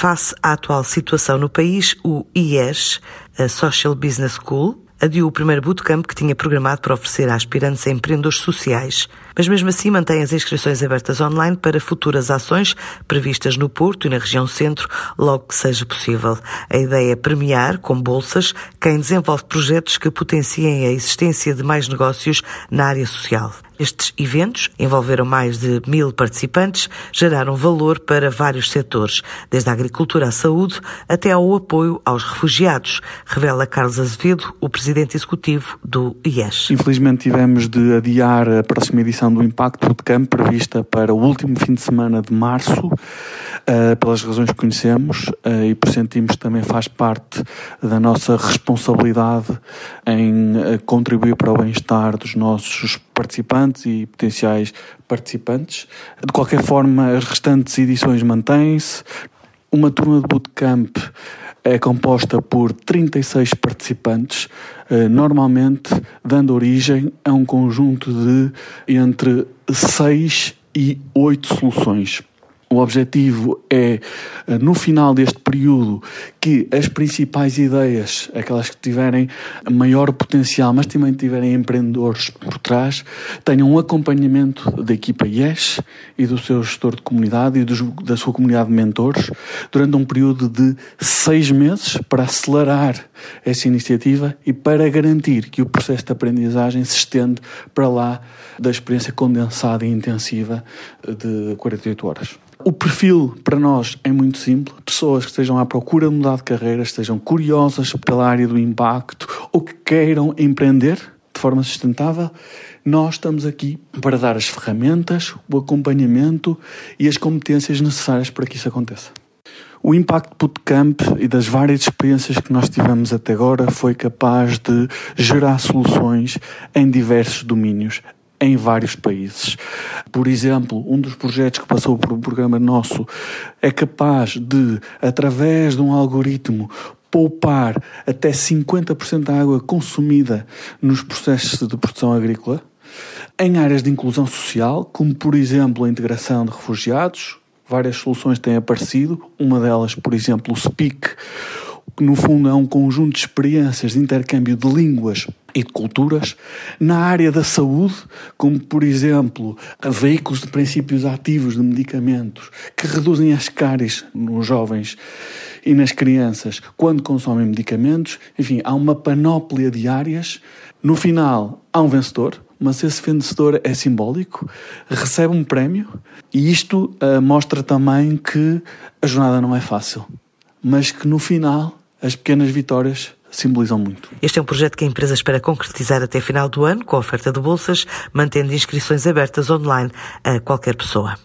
Face à atual situação no país, o IES, a Social Business School, adiou o primeiro bootcamp que tinha programado para oferecer a aspirantes a empreendedores sociais, mas mesmo assim mantém as inscrições abertas online para futuras ações previstas no Porto e na região centro, logo que seja possível. A ideia é premiar, com bolsas, quem desenvolve projetos que potenciem a existência de mais negócios na área social. Estes eventos envolveram mais de mil participantes, geraram valor para vários setores, desde a agricultura à saúde até ao apoio aos refugiados, revela Carlos Azevedo, o presidente executivo do IES. Infelizmente tivemos de adiar a próxima edição do Impacto Bootcamp prevista para o último fim de semana de março, uh, pelas razões que conhecemos uh, e por sentimos que também faz parte da nossa responsabilidade em uh, contribuir para o bem-estar dos nossos participantes e potenciais participantes. De qualquer forma, as restantes edições mantêm-se. Uma turma de bootcamp é composta por 36 participantes, eh, normalmente dando origem a um conjunto de entre 6 e 8 soluções. O objetivo é, eh, no final deste período, que as principais ideias, aquelas que tiverem maior potencial, mas também tiverem empreendedores por trás, tenham um acompanhamento da equipa IES e do seu gestor de comunidade e dos, da sua comunidade de mentores durante um período de seis meses para acelerar essa iniciativa e para garantir que o processo de aprendizagem se estende para lá da experiência condensada e intensiva de 48 horas. O perfil para nós é muito simples. Pessoas que estejam à procura de mudar de carreira, estejam curiosas pela área do impacto ou que queiram empreender de forma sustentável, nós estamos aqui para dar as ferramentas, o acompanhamento e as competências necessárias para que isso aconteça. O Impact Bootcamp e das várias experiências que nós tivemos até agora foi capaz de gerar soluções em diversos domínios, em vários países. Por exemplo, um dos projetos que passou por um programa nosso é capaz de, através de um algoritmo, poupar até 50% da água consumida nos processos de produção agrícola. Em áreas de inclusão social, como por exemplo a integração de refugiados, várias soluções têm aparecido. Uma delas, por exemplo, o SPEAK, que no fundo é um conjunto de experiências de intercâmbio de línguas e de culturas, na área da saúde, como por exemplo veículos de princípios ativos de medicamentos que reduzem as cáries nos jovens e nas crianças quando consomem medicamentos. Enfim, há uma panóplia de áreas. No final, há um vencedor, mas esse vencedor é simbólico, recebe um prémio e isto uh, mostra também que a jornada não é fácil, mas que no final as pequenas vitórias simbolizam muito. Este é um projeto que a empresa espera concretizar até final do ano, com a oferta de bolsas, mantendo inscrições abertas online a qualquer pessoa.